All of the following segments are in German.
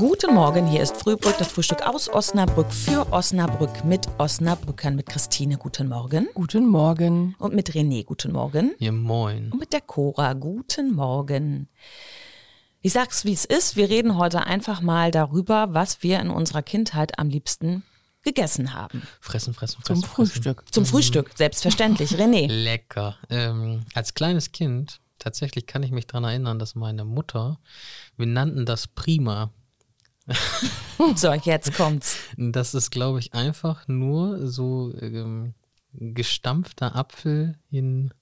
Guten Morgen, hier ist Frühbrück, das Frühstück aus Osnabrück für Osnabrück mit Osnabrückern, mit Christine. Guten Morgen. Guten Morgen. Und mit René. Guten Morgen. Ja, moin. Und mit der Cora. Guten Morgen. Ich sag's, wie es ist. Wir reden heute einfach mal darüber, was wir in unserer Kindheit am liebsten gegessen haben. Fressen, fressen, fressen. Zum Frühstück. Zum Frühstück, selbstverständlich. René. Lecker. Ähm, als kleines Kind, tatsächlich kann ich mich daran erinnern, dass meine Mutter, wir nannten das Prima. So, jetzt kommt's. Das ist, glaube ich, einfach nur so ähm, gestampfter Apfel in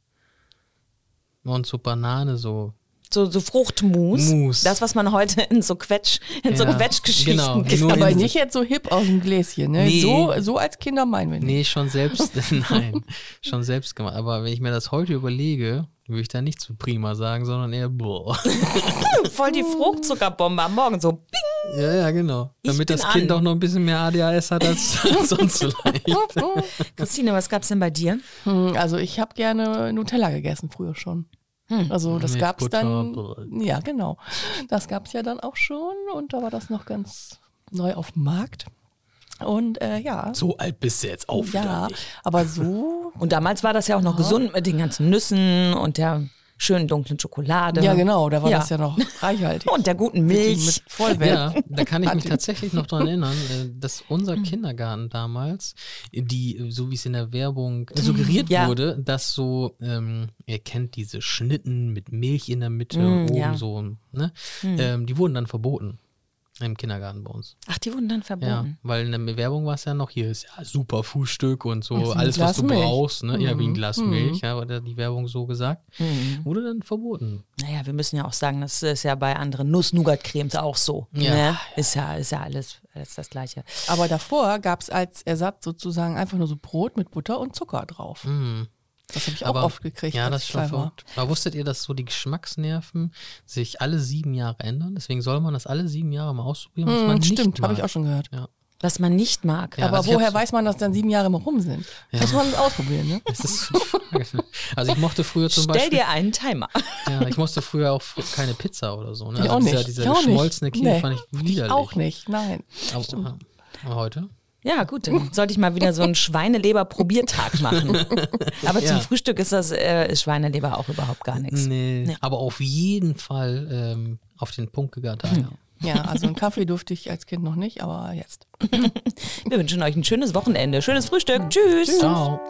und so Banane so. So, so Fruchtmus. Mus. Das, was man heute in so Quetsch, in so Ja, Quetschgeschichten genau. gibt. Nur Aber nicht jetzt so hip aus dem Gläschen, ne? Nee. So, so als Kinder meinen wir nicht. Nee, schon selbst, nein, schon selbst gemacht. Aber wenn ich mir das heute überlege, würde ich da nicht zu Prima sagen, sondern eher boah. Voll die Fruchtzuckerbombe am Morgen. So. Ja, ja, genau. Ich Damit das Kind an. auch noch ein bisschen mehr ADHS hat als sonst vielleicht. Christine, was gab's denn bei dir? Hm, Also ich habe gerne Nutella gegessen, früher schon. Also das Mit gab's Butter, dann. Ja, genau. Das gab's ja dann auch schon und da war das noch ganz neu auf dem Markt. Und äh, ja. So alt bist du jetzt auch wieder Ja, nicht. aber so. Und damals war das ja auch noch gesund mit den ganzen Nüssen und der schönen dunklen Schokolade. Ja, genau, da war Ja. das ja noch reichhaltig. Und der guten Milch. Mit Vollwert. Ja, da kann ich mich tatsächlich noch dran erinnern, äh, dass unser Kindergarten damals, die, so wie es in der Werbung suggeriert Ja. wurde, dass so, ähm, ihr kennt diese Schnitten mit Milch in der Mitte, Mm, oben ja. so, ne? Ähm, die wurden dann verboten im Kindergarten bei uns. Ach, die wurden dann Ja, verboten. weil in der Werbung war es ja noch, hier ist ja super Frühstück und so, alles, was du Milch. brauchst, ne? Ja, wie ein Mhm. Glas Mhm. Milch, ja, wurde die Werbung so gesagt. Wurde dann verboten. Naja, wir müssen ja auch sagen, das ist ja bei anderen Nuss-Nougat-Cremes auch so. Ja. Ne? Ist ja, ist ja alles, alles das Gleiche. Aber davor gab's als Ersatz sozusagen einfach nur so Brot mit Butter und Zucker drauf. Mhm. Das habe ich auch Aber- oft gekriegt. Ja, das ich ist schon verrückt. Aber wusstet ihr, dass so die Geschmacksnerven sich alle sieben Jahre ändern? Deswegen soll man das alle sieben Jahre mal ausprobieren, was man Hm, nicht stimmt, habe ich auch schon gehört. Ja. Was man nicht mag. Ja, Aber also ich woher weiß man, dass dann sieben Jahre mal rum sind? Muss man das ausprobieren, ne? Das ist also ich mochte früher zum Stell Beispiel, dir einen Timer. ja, ich mochte früher auch keine Pizza oder so. Ne? Ich Also auch dieser, nicht. dieser ich auch nicht. geschmolzene Käse Nee, fand ich widerlich. auch nicht, nein. Aber, aber heute? Ja, gut, dann sollte ich mal wieder so einen Schweineleber-Probiertag machen. Aber zum Ja. Frühstück ist das äh, ist Schweineleber auch überhaupt gar nichts. Nee. Aber auf jeden Fall ähm, auf den Punkt gegart. Ja. Ja, also einen Kaffee durfte ich als Kind noch nicht, aber jetzt. Wir wünschen euch ein schönes Wochenende, schönes Frühstück. Tschüss. Ciao.